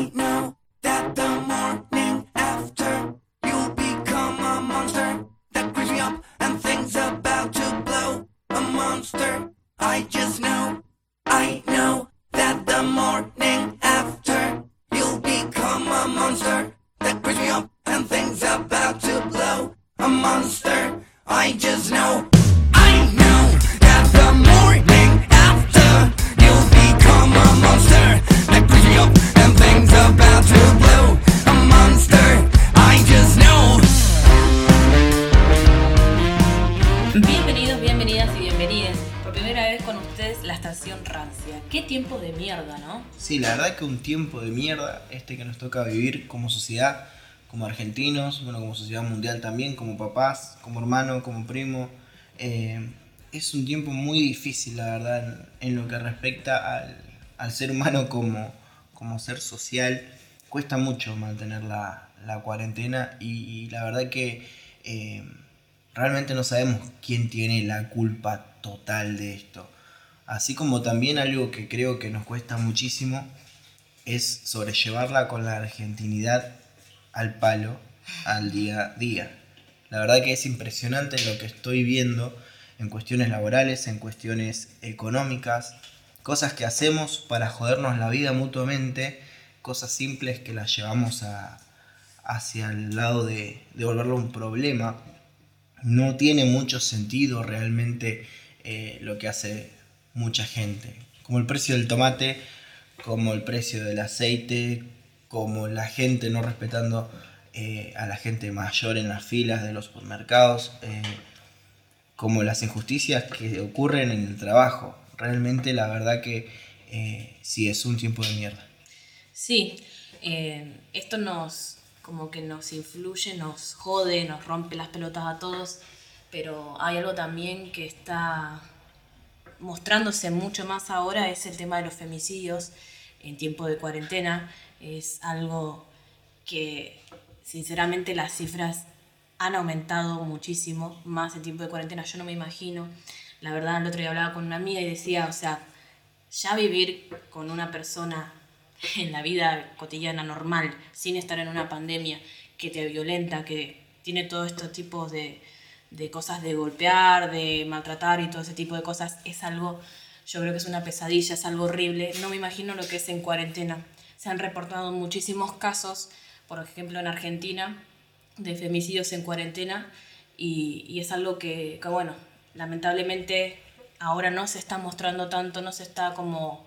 That the morning after you'll become a monster that creeps me up and things about to blow. A monster. I just know. I know that the morning after you'll become a monster that creeps me up and things about to blow. A monster. I just know. La verdad que un tiempo de mierda este que nos toca vivir como sociedad, como argentinos, bueno, como sociedad mundial también, como papás, como hermano, como primo. Eh, es un tiempo muy difícil, la verdad, en, lo que respecta al, al ser humano como, como ser social. Cuesta mucho mantener la, la cuarentena y, y la verdad que eh, realmente no sabemos quién tiene la culpa total de esto. Así como también algo que creo que nos cuesta muchísimo es sobrellevarla con la argentinidad al palo al día a día. La verdad que es impresionante lo que estoy viendo en cuestiones laborales, en cuestiones económicas, cosas que hacemos para jodernos la vida mutuamente, cosas simples que las llevamos a, hacia el lado de, de volverlo un problema. No tiene mucho sentido realmente eh, lo que hace mucha gente. Como el precio del tomate, como el precio del aceite, como la gente no respetando eh, a la gente mayor en las filas de los supermercados, eh, como las injusticias que ocurren en el trabajo. Realmente la verdad que eh, sí es un tiempo de mierda. Sí, eh, esto nos como que nos influye, nos jode, nos rompe las pelotas a todos, pero hay algo también que está mostrándose mucho más ahora, es el tema de los femicidios en tiempo de cuarentena. Es algo que sinceramente las cifras han aumentado muchísimo, más en tiempo de cuarentena, yo no me imagino. La verdad, el otro día hablaba con una amiga y decía, o sea, ya vivir con una persona en la vida cotidiana normal, sin estar en una pandemia que te violenta, que tiene todos estos tipos de, de cosas de golpear, de maltratar y todo ese tipo de cosas, es algo, yo creo que es una pesadilla, es algo horrible. No me imagino lo que es en cuarentena. Se han reportado muchísimos casos, por ejemplo en Argentina, de femicidios en cuarentena y, es algo que, que, bueno, lamentablemente ahora no se está mostrando tanto, no se está como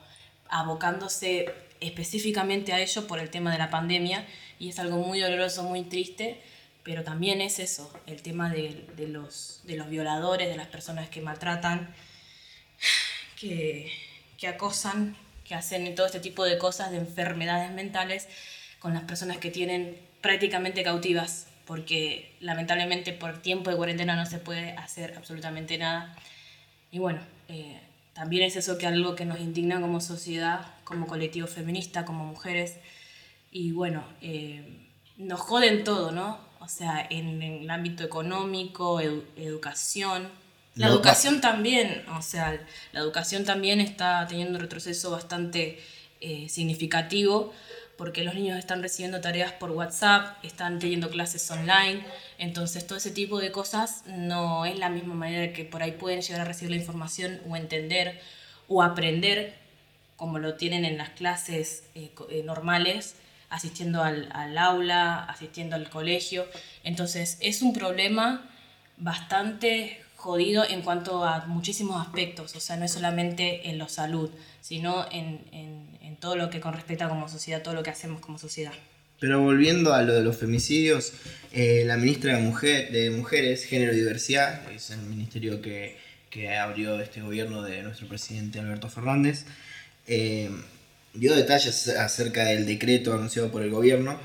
abocándose específicamente a ello por el tema de la pandemia y es algo muy doloroso, muy triste, pero también es eso, el tema de, los, de los violadores, de las personas que maltratan, que, que acosan, que hacen todo este tipo de cosas, de enfermedades mentales con las personas que tienen prácticamente cautivas, porque lamentablemente por tiempo de cuarentena no se puede hacer absolutamente nada. Y bueno, eh, también es eso que algo que nos indigna como sociedad, como colectivo feminista, como mujeres. Y bueno, eh, nos joden todo, ¿no? O sea, en, en el ámbito económico, edu educación. La No, educación también, o sea, la educación también está teniendo un retroceso bastante eh, significativo porque los niños están recibiendo tareas por WhatsApp, están teniendo clases online, entonces todo ese tipo de cosas no es la misma manera que por ahí pueden llegar a recibir la información o entender o aprender como lo tienen en las clases eh, eh, normales, asistiendo al, al aula, asistiendo al colegio. Entonces es un problema bastante jodido en cuanto a muchísimos aspectos, o sea, no es solamente en la salud, sino en, en, todo lo que con respecto a como sociedad, todo lo que hacemos como sociedad. Pero volviendo a lo de los femicidios, eh, la ministra de, Mujer, de Mujeres, Género y Diversidad, es el ministerio que, que abrió este gobierno de nuestro presidente Alberto Fernández, eh, dio detalles acerca del decreto anunciado por el gobierno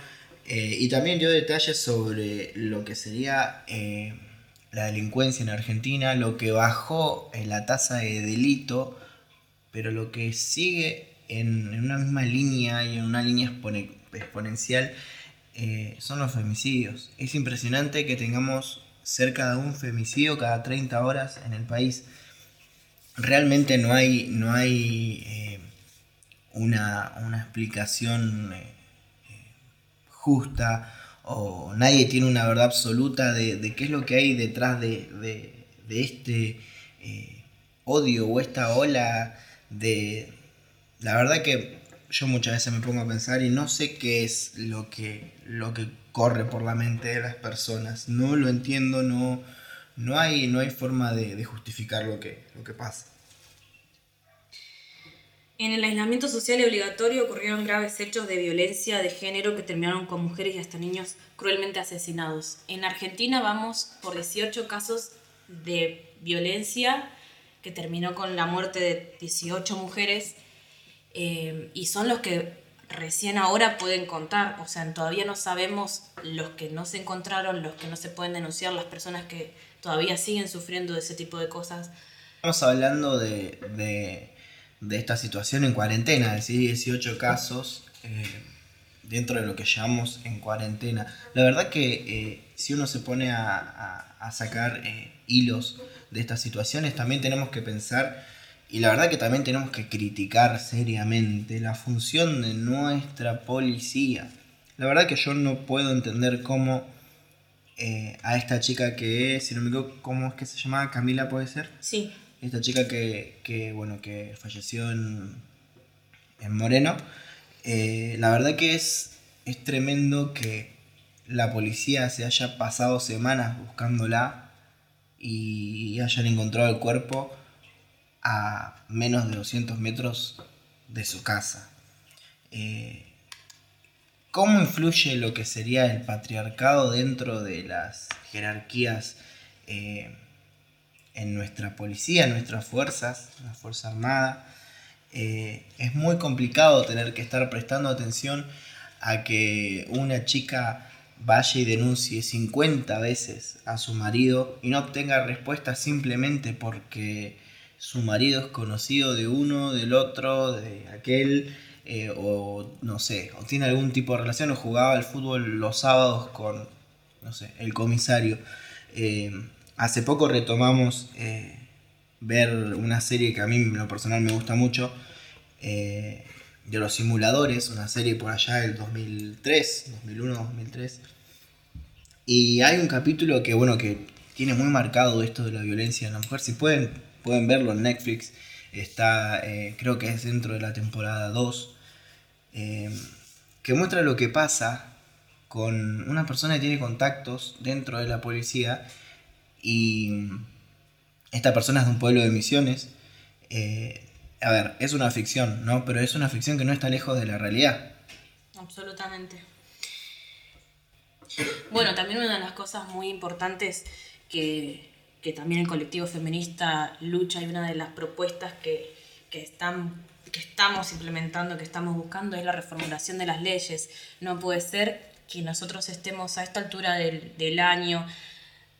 eh, y también dio detalles sobre lo que sería eh, la delincuencia en Argentina, lo que bajó en la tasa de delito, pero lo que sigue en, una misma línea y en una línea expone- exponencial eh, son los femicidios. Es impresionante que tengamos cerca de un femicidio cada 30 horas en el país. Realmente no hay, no hay eh, una, una explicación eh, justa o nadie tiene una verdad absoluta de, qué es lo que hay detrás de, este eh, odio o esta ola de... La verdad que yo muchas veces me pongo a pensar y no sé qué es lo que, lo que corre por la mente de las personas. No lo entiendo, no, no, hay, no hay forma de, justificar lo que, lo que pasa. En el aislamiento social y obligatorio ocurrieron graves hechos de violencia de género que terminaron con mujeres y hasta niños cruelmente asesinados. En Argentina vamos por 18 casos de violencia que terminó con la muerte de 18 mujeres eh, y son los que recién ahora pueden contar, o sea, todavía no sabemos los que no se encontraron, los que no se pueden denunciar, las personas que todavía siguen sufriendo de ese tipo de cosas. Estamos hablando de de esta situación en cuarentena, es decir, 18 casos eh, dentro de lo que llamamos en cuarentena. La verdad que eh, si uno se pone a, sacar eh, hilos de estas situaciones, también tenemos que pensar, y la verdad que también tenemos que criticar seriamente la función de nuestra policía. La verdad que yo no puedo entender cómo a esta chica que, si no me equivoco, ¿cómo es que se llamaba? Camila, ¿puede ser? Sí esta chica que, bueno, que falleció en, en Moreno. Eh, la verdad que es, es tremendo que la policía se haya pasado semanas buscándola y hayan encontrado el cuerpo a menos de 200 metros de su casa. Eh, ¿Cómo influye lo que sería el patriarcado dentro de las jerarquías eh, en nuestra policía, en nuestras fuerzas, la Fuerza Armada. Eh, es muy complicado tener que estar prestando atención a que una chica vaya y denuncie 50 veces a su marido y no obtenga respuesta simplemente porque su marido es conocido de uno, del otro, de aquel, eh, o no sé, o tiene algún tipo de relación, o jugaba al fútbol los sábados con, no sé, el comisario. Eh, Hace poco retomamos eh, ver una serie que a mí en lo personal me gusta mucho, eh, de los simuladores, una serie por allá del 2003, 2001, 2003. Y hay un capítulo que, bueno, que tiene muy marcado esto de la violencia en la mujer. Si pueden, pueden verlo en Netflix. Está, eh, creo que es dentro de la temporada 2. que muestra lo que pasa con una persona que tiene contactos dentro de la policía y esta persona es de un pueblo de misiones. Eh, a ver, es una ficción, ¿no? Pero es una ficción que no está lejos de la realidad. Absolutamente. Bueno, también una de las cosas muy importantes que, también el colectivo feminista lucha y una de las propuestas que, están, que estamos implementando, que estamos buscando, es la reformulación de las leyes. No puede ser que nosotros estemos a esta altura del, del año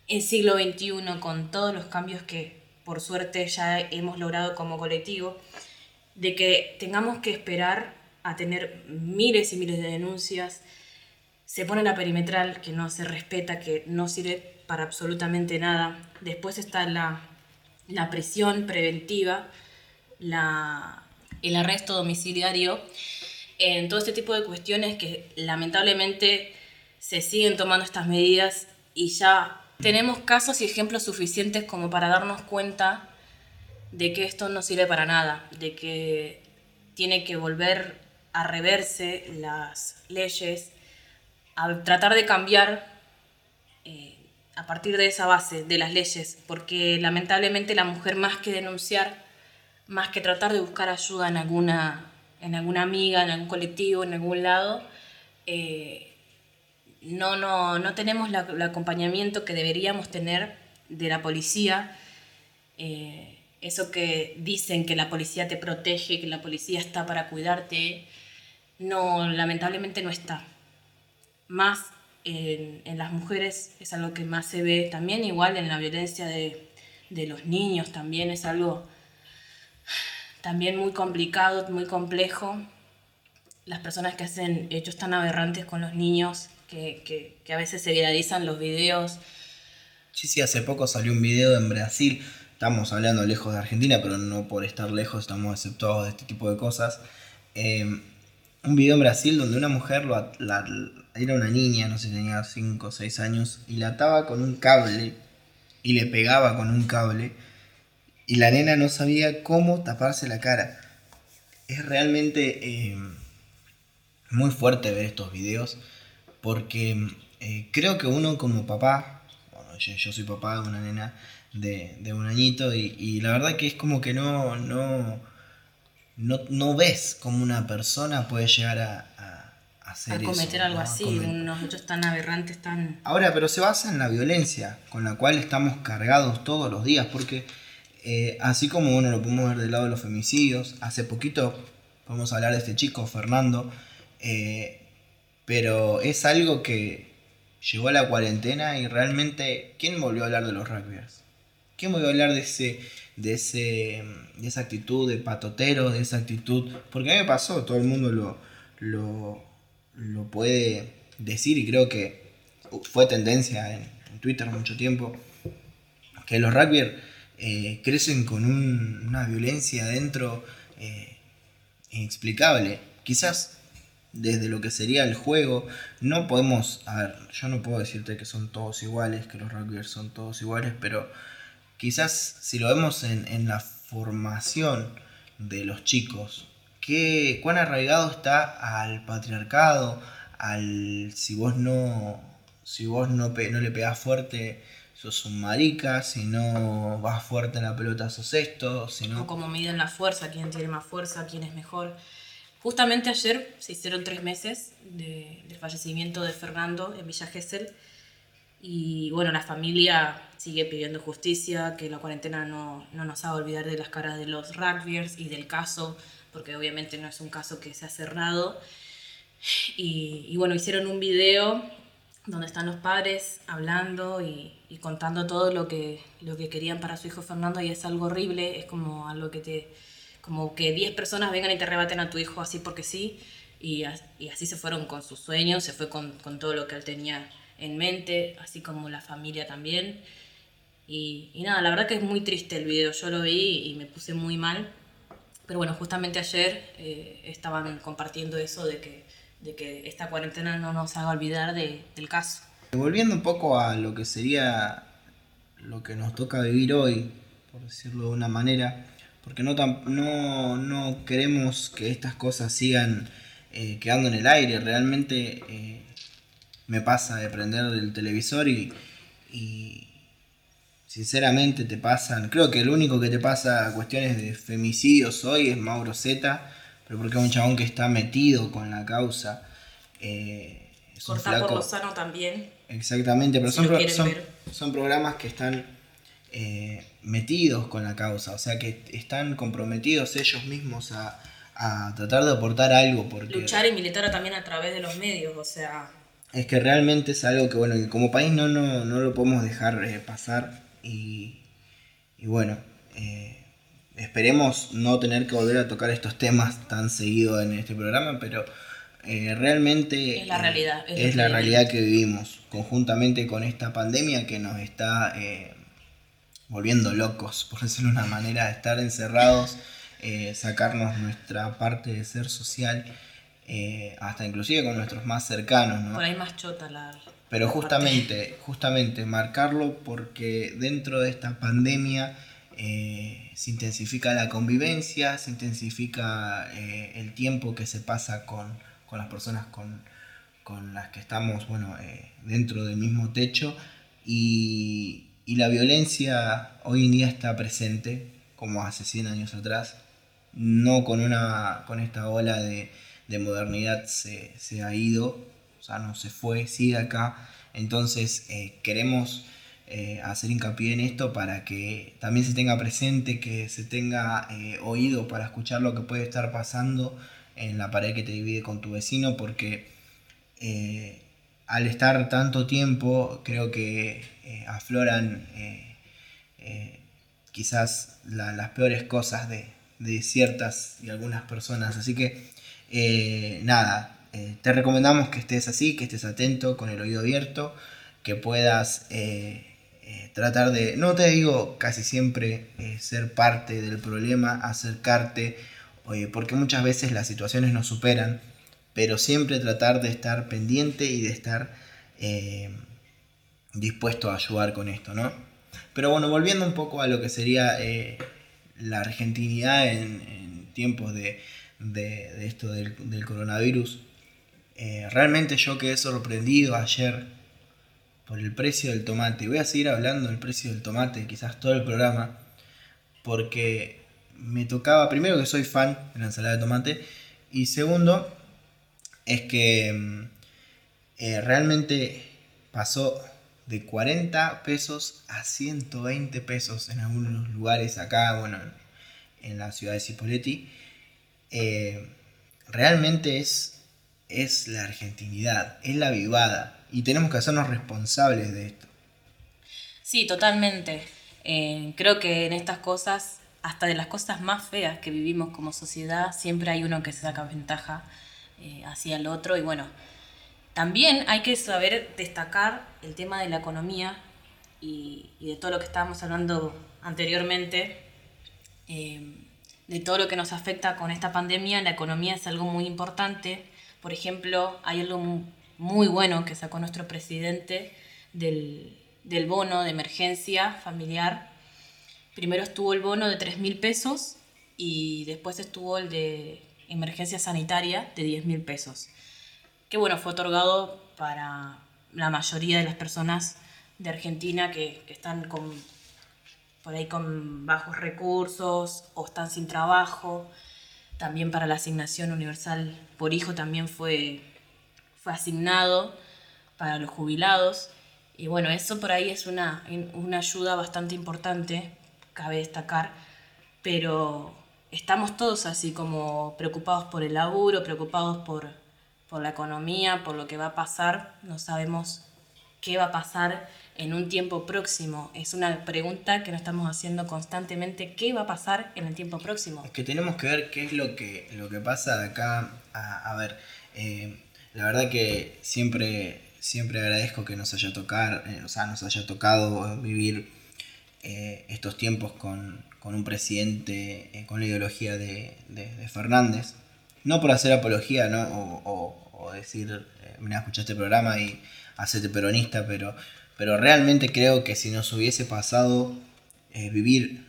en siglo XXI, con todos los cambios que por suerte ya hemos logrado como colectivo, de que tengamos que esperar a tener miles y miles de denuncias, se pone la perimetral que no se respeta, que no sirve para absolutamente nada. Después está la, la prisión preventiva, la, el arresto domiciliario, en todo este tipo de cuestiones que lamentablemente se siguen tomando estas medidas y ya tenemos casos y ejemplos suficientes como para darnos cuenta de que esto no sirve para nada, de que tiene que volver a reverse las leyes, a tratar de cambiar eh, a partir de esa base de las leyes, porque lamentablemente la mujer más que denunciar, más que tratar de buscar ayuda en alguna, en alguna amiga, en algún colectivo, en algún lado, eh, no, no, no tenemos el acompañamiento que deberíamos tener de la policía. Eh, eso que dicen que la policía te protege, que la policía está para cuidarte, no, lamentablemente no está. Más en, las mujeres es algo que más se ve también, igual en la violencia de, de los niños también es algo también muy complicado, muy complejo. Las personas que hacen hechos tan aberrantes con los niños que, a veces se viralizan los videos. Sí, sí, hace poco salió un video en Brasil, estamos hablando lejos de Argentina, pero no por estar lejos estamos exceptuados de este tipo de cosas. Eh, un video en Brasil donde una mujer lo era una niña, no sé, tenía 5 o 6 años, y la ataba con un cable y le pegaba con un cable y la nena no sabía cómo taparse la cara. Es realmente eh, muy fuerte ver estos videos porque eh, creo que uno como papá, bueno, yo, yo soy papá de una nena de, de un añito y, y la verdad que es como que no, no, no, no ves cómo una persona puede llegar a, a- a hacer a eso, cometer algo ¿no? A así, unos hechos tan aberrantes, tan... Ahora, pero se basa en la violencia con la cual estamos cargados todos los días, porque eh, así como uno lo podemos ver del lado de los femicidios, hace poquito podemos hablar de este chico, Fernando, eh, pero es algo que llegó a la cuarentena y realmente, ¿quién volvió a hablar de los rugbyers? ¿Quién volvió a hablar de ese, de ese, de esa actitud de patotero, de esa actitud? Porque a mí me pasó, todo el mundo lo, lo, lo puede decir y creo que fue tendencia en, Twitter mucho tiempo, que los rugbyers eh, crecen con un- una violencia adentro eh, inexplicable. Quizás desde lo que sería el juego, no podemos, a ver, yo no puedo decirte que son todos iguales, que los rugbyers son todos iguales, pero quizás si lo vemos en, en la formación de los chicos, ¿qué, cuán arraigado está al patriarcado, al si vos no, si vos no, no le pegás fuerte, sos un marica, si no vas fuerte en la pelota sos esto, si no... o cómo miden la fuerza, quién tiene más fuerza, quién es mejor. Justamente ayer se hicieron tres meses de- del fallecimiento de Fernando en Villa Gesell y bueno, la familia sigue pidiendo justicia, que la cuarentena no, no nos haga olvidar de las caras de los rugbyers y del caso, porque obviamente no es un caso que se ha cerrado. Y, y bueno, hicieron un video donde están los padres hablando y, y contando todo lo que, lo que querían para su hijo Fernando y es algo horrible, es como algo que te... como que 10 personas vengan y te rebaten a tu hijo así porque sí y, y así se fueron con sus sueños, se fue con, con todo lo que él tenía en mente, así como la familia también. Y, y nada, la verdad que es muy triste el video, yo lo vi y me puse muy mal. Pero bueno, justamente ayer eh, estaban compartiendo eso de que, de que esta cuarentena no nos haga olvidar de- del caso. Volviendo un poco a lo que sería lo que nos toca vivir hoy, por decirlo de una manera, porque no, no, no queremos que estas cosas sigan eh, quedando en el aire, realmente eh, me pasa de prender el televisor y, y sinceramente te pasan, creo que el único que te pasa cuestiones de femicidios hoy es Mauro Zeta, pero porque es un chabón que está metido con la causa. eh, Cortar por lo sano también. Exactamente, pero Si son, pro- son, son programas que están eh, metidos con la causa, o sea que están comprometidos ellos mismos a, a tratar de aportar algo, porque Luchar y militar también a través de los medios, o sea, es que realmente es algo que bueno que como país no, no, no lo podemos dejar eh, pasar y, y bueno, eh, esperemos no tener que volver a tocar estos temas tan seguido en este programa, pero eh, realmente Es la realidad, es la vivimos. realidad que vivimos, conjuntamente con esta pandemia que nos está volviendo locos, por decirlo de una manera, de estar encerrados, eh, sacarnos nuestra parte de ser social, eh, hasta inclusive con nuestros más cercanos, ¿no? por ahí más chota la... Pero justamente, justamente marcarlo porque dentro de esta pandemia eh, se intensifica la convivencia, se intensifica el tiempo que se pasa con, con las personas con, con las que estamos bueno, dentro del mismo techo y, y la violencia hoy en día está presente como hace 100 años atrás, no con, una, con esta ola de, de modernidad se, se ha ido, o sea, no se fue, sigue acá. Entonces eh, queremos eh, hacer hincapié en esto para que también se tenga presente, que se tenga eh, oído para escuchar lo que puede estar pasando en la pared que te divide con tu vecino, porque al estar tanto tiempo creo que eh, afloran eh, eh, quizás la- las peores cosas de, ciertas y algunas personas. Así que nada, te recomendamos que estés así, que estés atento, con el oído abierto, que puedas tratar de, no te digo casi siempre ser parte del problema, acercarte, porque muchas veces las situaciones nos superan, pero siempre tratar de estar pendiente y de estar eh, dispuesto a ayudar con esto, ¿no? Pero bueno, volviendo un poco a lo que sería eh, la argentinidad en, tiempos de, esto del, coronavirus, eh, realmente yo quedé sorprendido ayer por el precio del tomate. Voy a seguir hablando del precio del tomate, quizás todo el programa, porque me tocaba, primero que soy fan de la ensalada de tomate, y segundo, es que mm, eh, realmente pasó de 40 pesos a 120 pesos en algunos lugares acá, bueno, en la ciudad de Cipolletti. Eh, realmente es, es la argentinidad, es la vivada y tenemos que hacernos responsables de esto. Sí, totalmente. Eh, creo que en estas cosas, hasta de las cosas más feas que vivimos como sociedad, siempre hay uno que se saca ventaja eh, hacia el otro. Y bueno, también hay que saber destacar el tema de la economía y, de todo lo que estábamos hablando anteriormente, eh, de todo lo que nos afecta con esta pandemia. La economía es algo muy importante. Por ejemplo, hay algo muy bueno que sacó nuestro presidente del, del bono de emergencia familiar. Primero estuvo el bono de 3 mil pesos y después estuvo el de emergencia sanitaria de 10 mil pesos, que bueno, fue otorgado para la mayoría de las personas de Argentina que, están con, por ahí con bajos recursos o están sin trabajo. También para la asignación universal por hijo también fue, fue asignado para los jubilados. Y bueno, eso por ahí es una, una ayuda bastante importante, cabe destacar, pero estamos todos así como preocupados por el laburo, preocupados por, por la economía, por lo que va a pasar, no sabemos qué va a pasar en un tiempo próximo. Es una pregunta que nos estamos haciendo constantemente, ¿qué va a pasar en el tiempo próximo? Es que tenemos que ver qué es lo que, lo que pasa acá a, ver. Eh, la verdad que siempre, siempre agradezco que nos haya, tocar, eh, o sea, nos haya tocado vivir eh, estos tiempos con, con un presidente eh, con la ideología de, Fernández. No por hacer apología, ¿no? O, decir, eh, mira, escucha este programa y hacete peronista, pero, pero realmente creo que si nos hubiese pasado eh, vivir,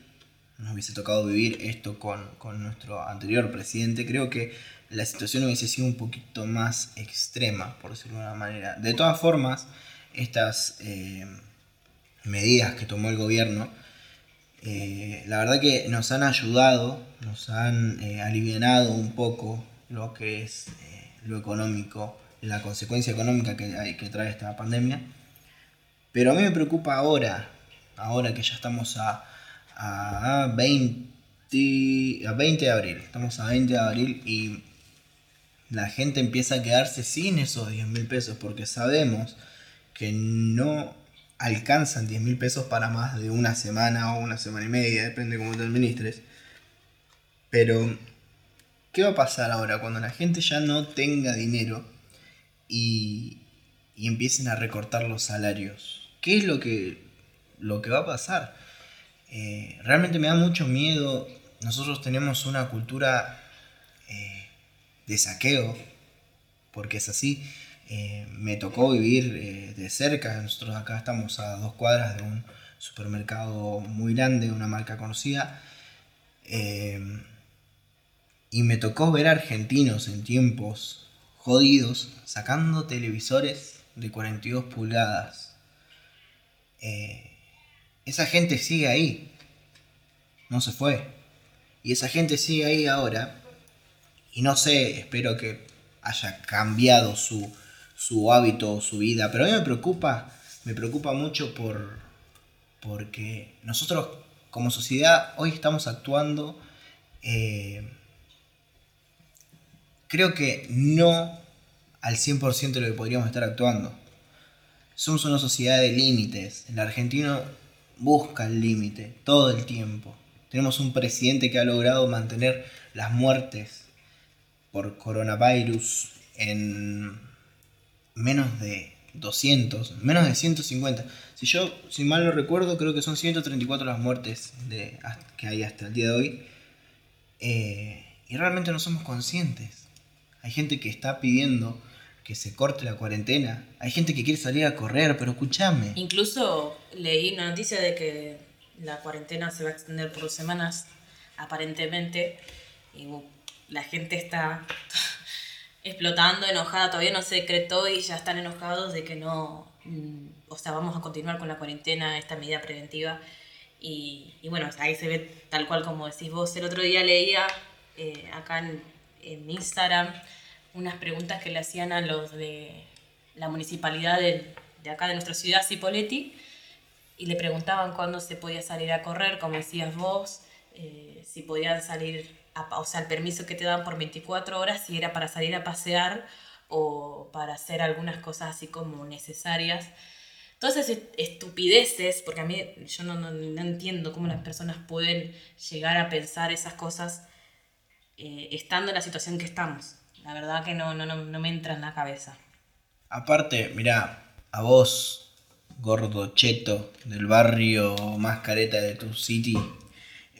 nos hubiese tocado vivir esto con, nuestro anterior presidente, creo que la situación hubiese sido un poquito más extrema, por decirlo de una manera. De todas formas, estas medidas que tomó el gobierno, eh, la verdad que nos han ayudado, nos han eh, aliviado un poco lo que es eh, lo económico, la consecuencia económica que, que trae esta pandemia. Pero a mí me preocupa ahora, ahora que ya estamos a, a, 20, a 20 de abril, estamos a 20 de abril y la gente empieza a quedarse sin esos 10 mil pesos porque sabemos que no alcanzan 10 mil pesos para más de una semana o una semana y media, depende de cómo te administres. Pero, ¿qué va a pasar ahora cuando la gente ya no tenga dinero y, y empiecen a recortar los salarios? ¿Qué es lo que, lo que va a pasar? Eh, realmente me da mucho miedo. Nosotros tenemos una cultura eh, de saqueo, porque es así. Eh, me tocó vivir eh, de cerca. Nosotros acá estamos a dos cuadras de un supermercado muy grande, una marca conocida. Eh, y me tocó ver argentinos en tiempos jodidos sacando televisores de 42 pulgadas. esa gente sigue ahí. No se fue. Y esa gente sigue ahí ahora. Y no sé, espero que haya cambiado su, su hábito, su vida. Pero a mí me preocupa, me preocupa mucho por porque nosotros como sociedad hoy estamos actuando, eh, creo que no al 100% de lo que podríamos estar actuando. Somos una sociedad de límites. El argentino busca el límite todo el tiempo. Tenemos un presidente que ha logrado mantener las muertes por coronavirus en menos de 200, menos de 150. Si yo, si mal no recuerdo, creo que son 134 las muertes de, que hay hasta el día de hoy. Eh, y realmente no somos conscientes. hay gente que está pidiendo que se corte la cuarentena, hay gente que quiere salir a correr, pero escúchame. Incluso leí una noticia de que la cuarentena se va a extender por semanas, aparentemente, y uh, la gente está explotando, enojada, todavía no se decretó y ya están enojados de que no, mm, o sea, vamos a continuar con la cuarentena, esta medida preventiva. Y, y bueno, ahí se ve tal cual como decís vos. El otro día leía eh, acá en, en Instagram unas preguntas que le hacían a los de la municipalidad de, de acá de nuestra ciudad, Cipolletti, y le preguntaban cuándo se podía salir a correr, como decías vos, eh, si podían salir, o sea, el permiso que te dan por 24 horas, si era para salir a pasear o para hacer algunas cosas así como necesarias. Entonces, estupideces, porque a mí yo no, no, no entiendo cómo las personas pueden llegar a pensar esas cosas eh, estando en la situación que estamos. La verdad que no, no, no, me entra en la cabeza. Aparte, mira, a vos, gordo cheto del barrio más careta de tu city,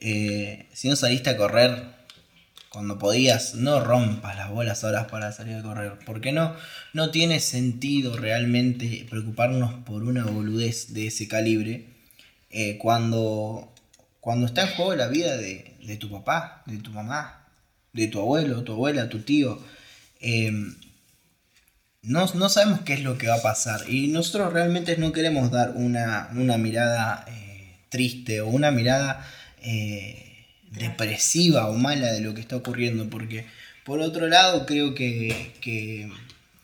eh, si no saliste a correr cuando podías, no rompas las bolas horas para salir a correr. Porque no, no tiene sentido realmente preocuparnos por una boludez de ese calibre eh, cuando, cuando está en juego la vida de, de tu papá, de tu mamá, de tu abuelo, tu abuela, tu tío. Eh, no, no, sabemos qué es lo que va a pasar y nosotros realmente no queremos dar una, una mirada eh, triste o una mirada eh, depresiva o mala de lo que está ocurriendo porque por otro lado creo que, que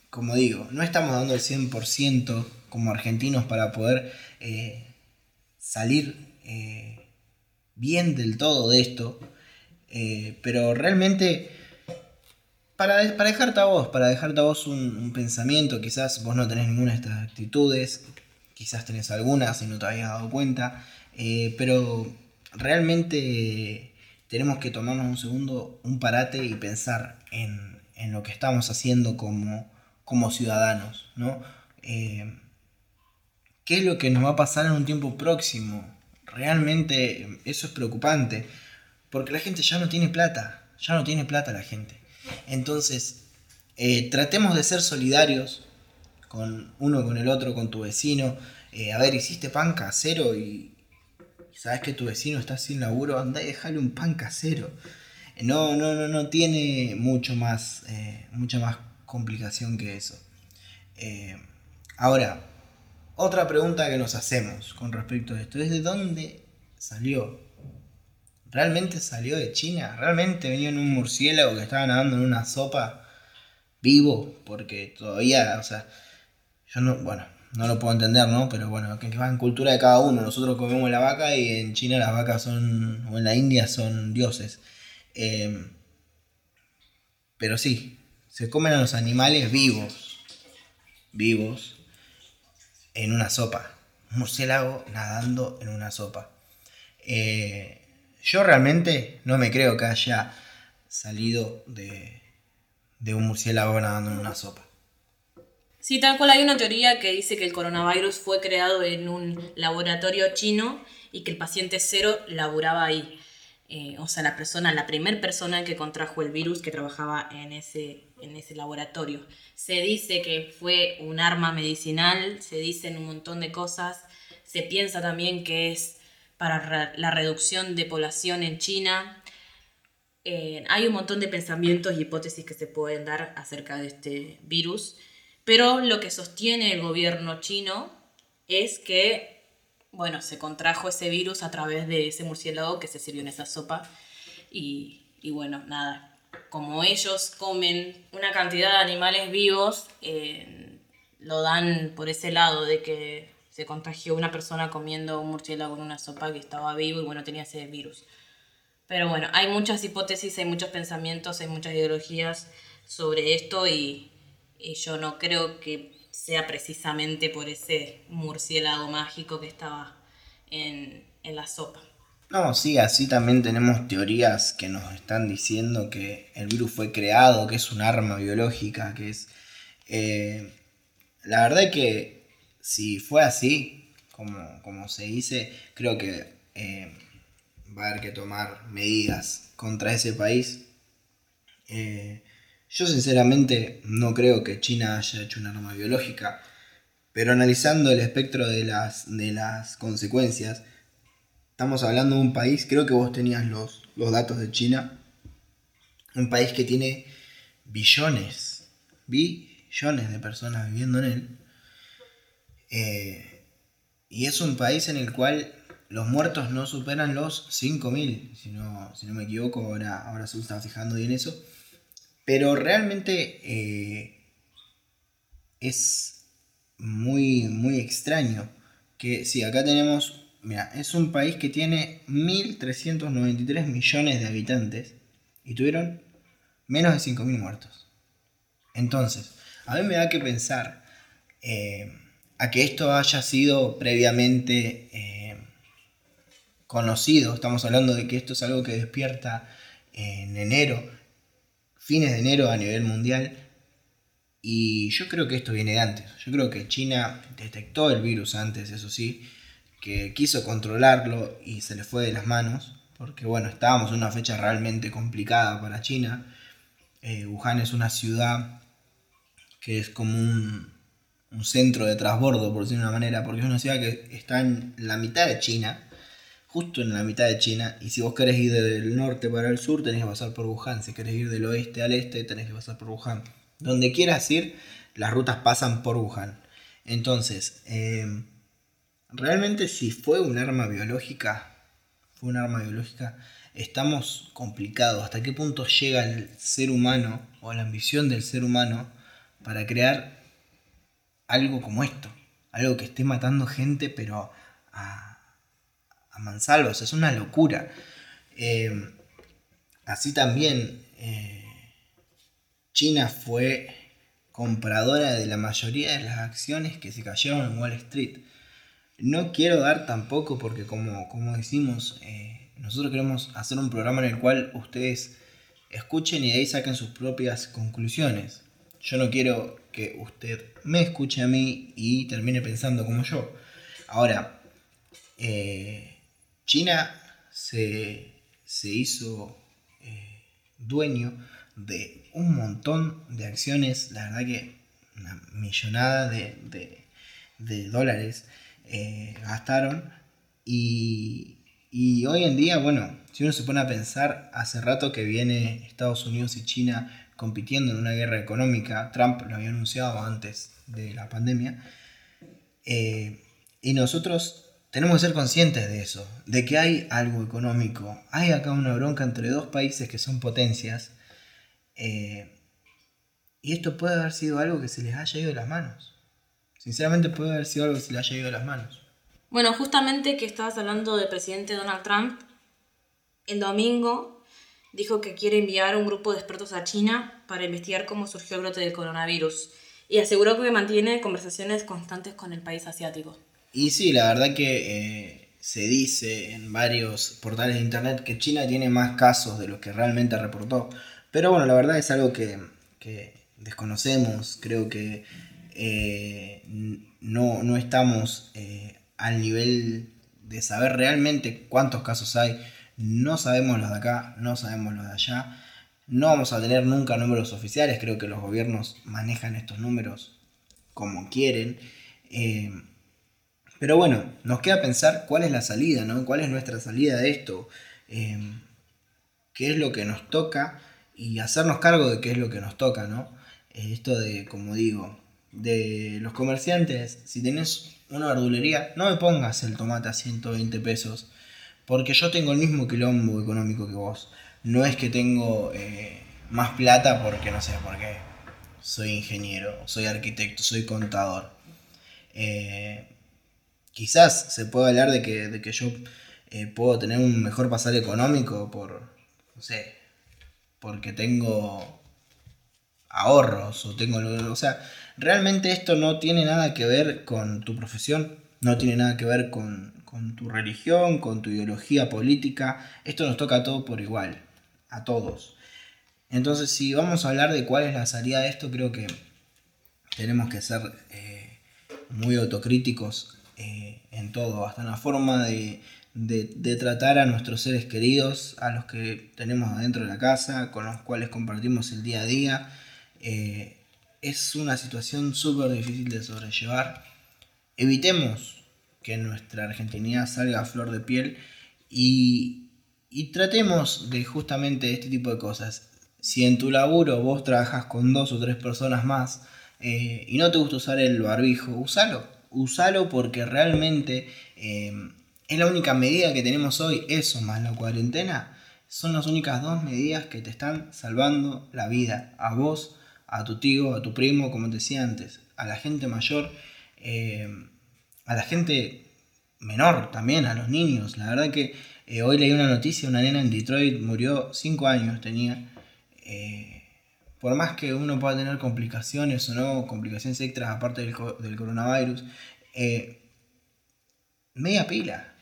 como digo, no estamos dando el 100% como argentinos para poder eh, salir bien del todo de esto, pero realmente para, para dejarte a vos, para dejarte a vos un, pensamiento, quizás vos no tenés ninguna de estas actitudes, quizás tenés algunas y no te habías dado cuenta, eh, pero realmente tenemos que tomarnos un segundo, un parate y pensar en, en lo que estamos haciendo como, como ciudadanos, ¿no? Eh, ¿Qué es lo que nos va a pasar en un tiempo próximo? Realmente eso es preocupante, porque la gente ya no tiene plata, ya no tiene plata la gente. Entonces, eh, tratemos de ser solidarios con uno con el otro, con tu vecino. Eh, a ver, hiciste pan casero y, sabes que tu vecino está sin laburo, anda y déjale un pan casero. No, no, no, no tiene mucho más, eh, mucha más complicación que eso. Eh, ahora, otra pregunta que nos hacemos con respecto a esto es de dónde salió ¿Realmente salió de China? ¿Realmente venía en un murciélago que estaba nadando en una sopa vivo? Porque todavía, o sea, yo no, bueno, no lo puedo entender, ¿no? Pero bueno, que va en cultura de cada uno. Nosotros comemos la vaca y en China las vacas son, o en la India son dioses. Eh, pero sí, se comen a los animales vivos, vivos, en una sopa. Un murciélago nadando en una sopa. Eh, yo realmente no me creo que haya salido de, de un murciélago nadando en una sopa. Sí, tal cual hay una teoría que dice que el coronavirus fue creado en un laboratorio chino y que el paciente cero laburaba ahí. Eh, o sea, la persona, la primera persona que contrajo el virus que trabajaba en ese, en ese laboratorio. Se dice que fue un arma medicinal, se dicen un montón de cosas. Se piensa también que es para la reducción de población en China. Eh, hay un montón de pensamientos y hipótesis que se pueden dar acerca de este virus, pero lo que sostiene el gobierno chino es que, bueno, se contrajo ese virus a través de ese murciélago que se sirvió en esa sopa y, y bueno, nada, como ellos comen una cantidad de animales vivos, eh, lo dan por ese lado de que se contagió una persona comiendo un murciélago en una sopa que estaba vivo y bueno, tenía ese virus. Pero bueno, hay muchas hipótesis, hay muchos pensamientos, hay muchas ideologías sobre esto y, y yo no creo que sea precisamente por ese murciélago mágico que estaba en, en la sopa. No, sí, así también tenemos teorías que nos están diciendo que el virus fue creado, que es un arma biológica, que es... Eh, la verdad es que si fue así, como, como se dice, creo que eh, va a haber que tomar medidas contra ese país. Eh, Yo sinceramente no creo que China haya hecho un arma biológica, pero analizando el espectro de las, de las consecuencias, estamos hablando de un país, creo que vos tenías los, los datos de China, un país que tiene billones, billones de personas viviendo en él, eh, y es un país en el cual los muertos no superan los 5.000, si no, si no me equivoco, ahora, ahora se está fijando bien eso. Pero realmente eh, es muy, muy extraño que si acá tenemos, mira, es un país que tiene 1.393 millones de habitantes y tuvieron menos de 5.000 muertos. Entonces, a mí me da que pensar eh, a que esto haya sido previamente eh, conocido. Estamos hablando de que esto es algo que despierta en enero fines de enero a nivel mundial. Y yo creo que esto viene de antes. Yo creo que China detectó el virus antes, eso sí, que quiso controlarlo y se le fue de las manos. Porque bueno, estábamos en una fecha realmente complicada para China. Eh, Wuhan es una ciudad que es como un, un centro de transbordo, por decirlo de una manera, porque es una ciudad que está en la mitad de China justo en la mitad de China. Y si vos querés ir del norte para el sur, tenés que pasar por Wuhan. Si querés ir del oeste al este, tenés que pasar por Wuhan. Donde quieras ir, las rutas pasan por Wuhan. Entonces, em, realmente si fue un arma biológica, fue un arma biológica, estamos complicados. ¿Hasta qué punto llega el ser humano o la ambición del ser humano para crear algo como esto? Algo que esté matando gente, pero a, a mansalva, es una locura. Eh, así también eh, China fue compradora de la mayoría de las acciones que se cayeron en Wall Street. No quiero dar tampoco porque como, como decimos, eh, nosotros queremos hacer un programa en el cual ustedes escuchen y de ahí saquen sus propias conclusiones. Yo no quiero que usted me escuche a mí y termine pensando como yo. Ahora, China se, se hizo eh, dueño de un montón de acciones, la verdad que una millonada de, dólares eh, gastaron. Y, y hoy en día, bueno, si uno se pone a pensar, hace rato que viene Estados Unidos y China compitiendo en una guerra económica, Trump lo había anunciado antes de la pandemia, eh, y nosotros tenemos que ser conscientes de eso, de que hay algo económico, hay acá una bronca entre dos países que son potencias, eh, y esto puede haber sido algo que se les haya ido de las manos. Sinceramente puede haber sido algo que se les haya ido de las manos. Bueno, justamente que estabas hablando del presidente Donald Trump, el domingo dijo que quiere enviar un grupo de expertos a China para investigar cómo surgió el brote del coronavirus y aseguró que mantiene conversaciones constantes con el país asiático. Y sí, la verdad que eh, se dice en varios portales de internet que China tiene más casos de los que realmente reportó. Pero bueno, la verdad es algo que, desconocemos. Creo que eh, no, estamos eh, al nivel de saber realmente cuántos casos hay. No sabemos los de acá, no sabemos los de allá. No vamos a tener nunca números oficiales. Creo que los gobiernos manejan estos números como quieren. Pero bueno, nos queda pensar cuál es la salida, ¿no? ¿Cuál es nuestra salida de esto? Em, ¿Qué es lo que nos toca? Y hacernos cargo de qué es lo que nos toca, ¿no? Eh, esto de, como digo, de los comerciantes, si tenés una verdulería, no me pongas el tomate a 120 pesos, porque yo tengo el mismo quilombo económico que vos. No es que tengo eh, más plata porque no sé por qué. Soy ingeniero, soy arquitecto, soy contador. Eh, quizás se puede hablar de que, de que yo eh, puedo tener un mejor pasar económico por, no sé, porque tengo ahorros o tengo... O sea, realmente esto no tiene nada que ver con tu profesión, no tiene nada que ver con, con tu religión, con tu ideología política. Esto nos toca a todos por igual, a todos. Entonces, si vamos a hablar de cuál es la salida de esto, creo que tenemos que ser eh, muy autocríticos eh, en todo, hasta en la forma de, de, tratar a nuestros seres queridos, a los que tenemos adentro de la casa, con los cuales compartimos el día a día. Eh, es una situación súper difícil de sobrellevar. Evitemos que nuestra argentinidad salga a flor de piel y, y tratemos de justamente este tipo de cosas. Si en tu laburo vos trabajas con dos o tres personas más eh, y no te gusta usar el barbijo, usalo. Usalo porque realmente eh, es la única medida que tenemos hoy, eso más la cuarentena, son las únicas dos medidas que te están salvando la vida. A vos, a tu tío, a tu primo, como te decía antes, a la gente mayor, eh, a la gente menor también, a los niños. La verdad que eh, hoy leí una noticia, una nena en Detroit murió, 5 años tenía. Eh, por más que uno pueda tener complicaciones o no, complicaciones extras aparte del, del coronavirus, media pila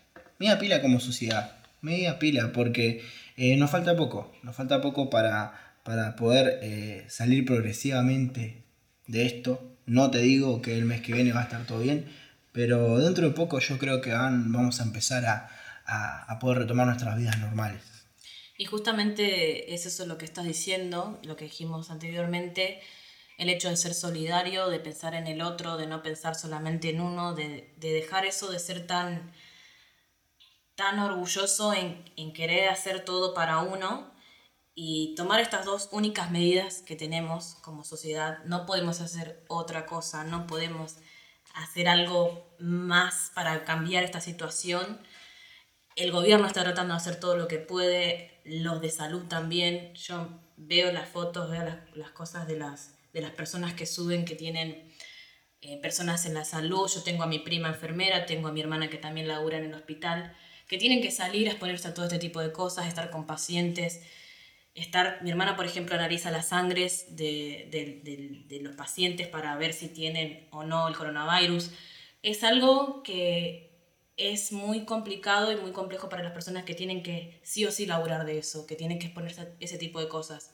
media pila como sociedad, media pila, porque eh, nos falta poco, nos falta poco para, para poder eh, salir progresivamente de esto. No te digo que el mes que viene va a estar todo bien, pero dentro de poco yo creo que van, vamos a empezar a, a, poder retomar nuestras vidas normales. Y justamente es eso lo que estás diciendo, lo que dijimos anteriormente, el hecho de ser solidario, de pensar en el otro, de no pensar solamente en uno, de, de dejar eso de ser tan tan orgulloso en, en, querer hacer todo para uno y tomar estas dos únicas medidas que tenemos como sociedad. No podemos hacer otra cosa, no podemos hacer algo más para cambiar esta situación. El gobierno está tratando de hacer todo lo que puede, los de salud también. Yo veo las fotos, veo las, cosas de las, de las personas que suben, que tienen eh, personas en la salud. Yo tengo a mi prima enfermera, tengo a mi hermana que también labura en el hospital que tienen que salir a exponerse a todo este tipo de cosas, estar con pacientes, estar, mi hermana por ejemplo analiza las sangres de, de, de, los pacientes para ver si tienen o no el coronavirus. Es algo que es muy complicado y muy complejo para las personas que tienen que sí o sí laburar de eso, que tienen que exponerse a ese tipo de cosas,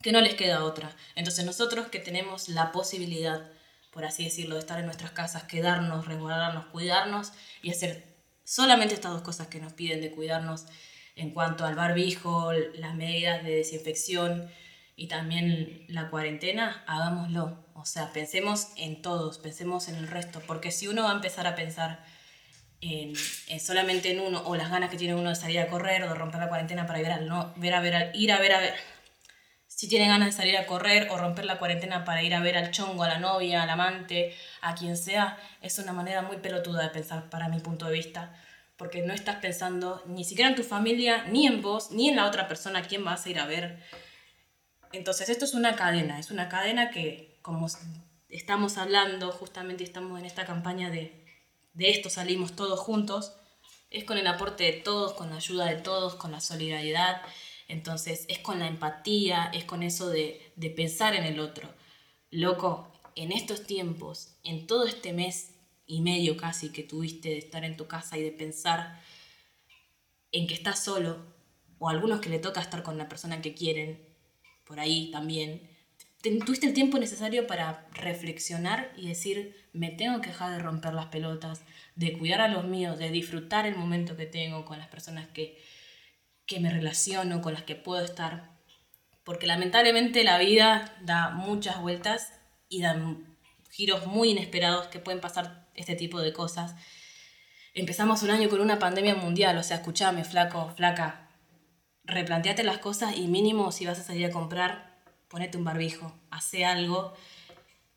que no les queda otra. Entonces nosotros que tenemos la posibilidad, por así decirlo, de estar en nuestras casas, quedarnos, resguardarnos, cuidarnos y hacer solamente estas dos cosas que nos piden de cuidarnos en cuanto al barbijo, las medidas de desinfección y también la cuarentena, hagámoslo. O sea, pensemos en todos, pensemos en el resto, porque si uno va a empezar a pensar en, solamente en uno o las ganas que tiene uno de salir a correr o de romper la cuarentena para ir a, no, ver a ver, ir a ver a ver. Si tiene ganas de salir a correr o romper la cuarentena para ir a ver al chongo, a la novia, al amante, a quien sea, es una manera muy pelotuda de pensar para mi punto de vista, porque no estás pensando ni siquiera en tu familia, ni en vos, ni en la otra persona a quien vas a ir a ver. Entonces esto es una cadena, es una cadena que como estamos hablando, justamente estamos en esta campaña de, de esto salimos todos juntos, es con el aporte de todos, con la ayuda de todos, con la solidaridad. Entonces es con la empatía, es con eso de, de pensar en el otro. Loco, en estos tiempos, en todo este mes y medio casi que tuviste de estar en tu casa y de pensar en que estás solo, o algunos que le toca estar con la persona que quieren, por ahí también, tuviste el tiempo necesario para reflexionar y decir, me tengo que dejar de romper las pelotas, de cuidar a los míos, de disfrutar el momento que tengo con las personas que, que me relaciono, con las que puedo estar. Porque lamentablemente la vida da muchas vueltas y dan giros muy inesperados que pueden pasar este tipo de cosas. Empezamos un año con una pandemia mundial, o sea, escúchame, flaco, flaca, replanteate las cosas y mínimo si vas a salir a comprar, ponete un barbijo, hace algo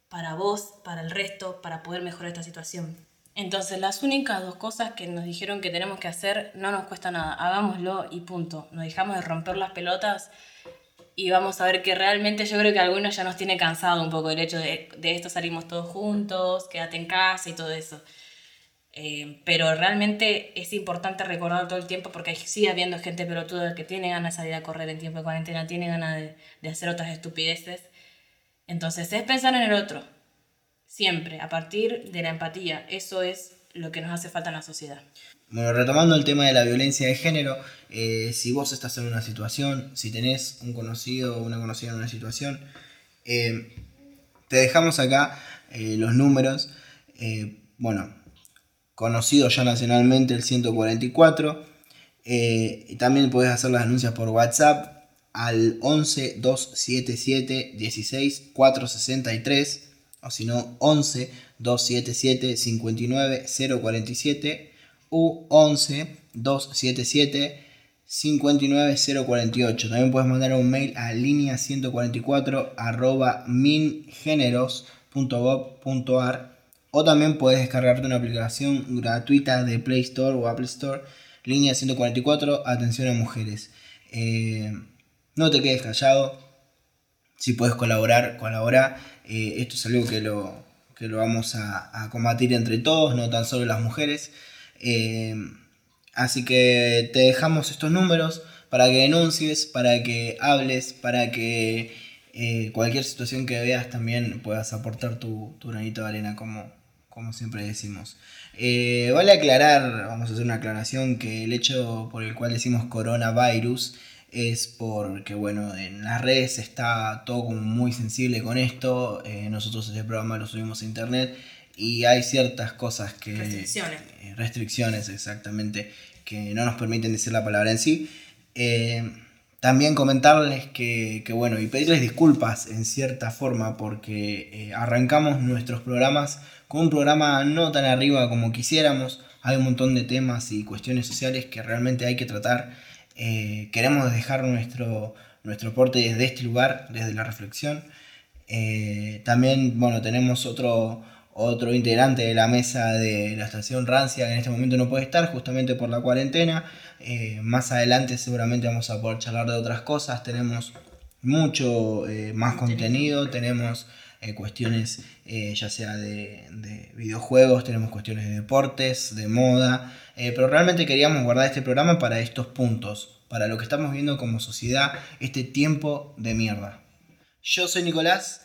para vos, para el resto, para poder mejorar esta situación. Entonces, las únicas dos cosas que nos dijeron que tenemos que hacer no nos cuesta nada, hagámoslo y punto. Nos dejamos de romper las pelotas y vamos a ver que realmente yo creo que algunos ya nos tiene cansado un poco el hecho de, de esto salimos todos juntos, quédate en casa y todo eso. Eh, pero realmente es importante recordar todo el tiempo porque sigue habiendo gente pelotuda que tiene ganas de salir a correr en tiempo de cuarentena, tiene ganas de, de hacer otras estupideces. Entonces es pensar en el otro, siempre, a partir de la empatía. Eso es lo que nos hace falta en la sociedad. Bueno, retomando el tema de la violencia de género, eh, si vos estás en una situación, si tenés un conocido o una conocida en una situación, eh, te dejamos acá eh, los números. bueno, conocido ya nacionalmente el 144. Eh, y también puedes hacer las denuncias por WhatsApp al 11 277 16 463 o si no 11 277 59 047 u 11 277 59 048. También puedes mandar un mail a línea 144 arroba mingeneros.gov.ar o también puedes descargarte una aplicación gratuita de Play Store o Apple Store, línea 144, atención a mujeres. Eh, no te quedes callado, si puedes colaborar, colabora. Eh, esto es algo que lo, que lo vamos a, combatir entre todos, no tan solo las mujeres. Eh, así que te dejamos estos números para que denuncies, para que hables, para que cualquier situación que veas también puedas aportar tu, tu granito de arena como, como siempre decimos. Eh, vale aclarar, vamos a hacer una aclaración, que el hecho por el cual decimos coronavirus es porque, bueno, en las redes está todo como muy sensible con esto. Eh, nosotros este programa lo subimos a internet y hay ciertas cosas que... Restricciones. Eh, restricciones, exactamente, que no nos permiten decir la palabra en sí. También comentarles que, bueno, y pedirles disculpas en cierta forma porque arrancamos nuestros programas con un programa no tan arriba como quisiéramos. Hay un montón de temas y cuestiones sociales que realmente hay que tratar. Eh, queremos dejar nuestro, nuestro aporte desde este lugar, desde la reflexión. Eh, también, bueno, tenemos otro, otro integrante de la mesa de la estación Rancia que en este momento no puede estar justamente por la cuarentena. Eh, más adelante seguramente vamos a poder charlar de otras cosas. Tenemos mucho más contenido, tenemos eh, cuestiones eh, ya sea de, videojuegos, tenemos cuestiones de deportes, de moda, eh, pero realmente queríamos guardar este programa para estos puntos, para lo que estamos viendo como sociedad, este tiempo de mierda. Yo soy Nicolás,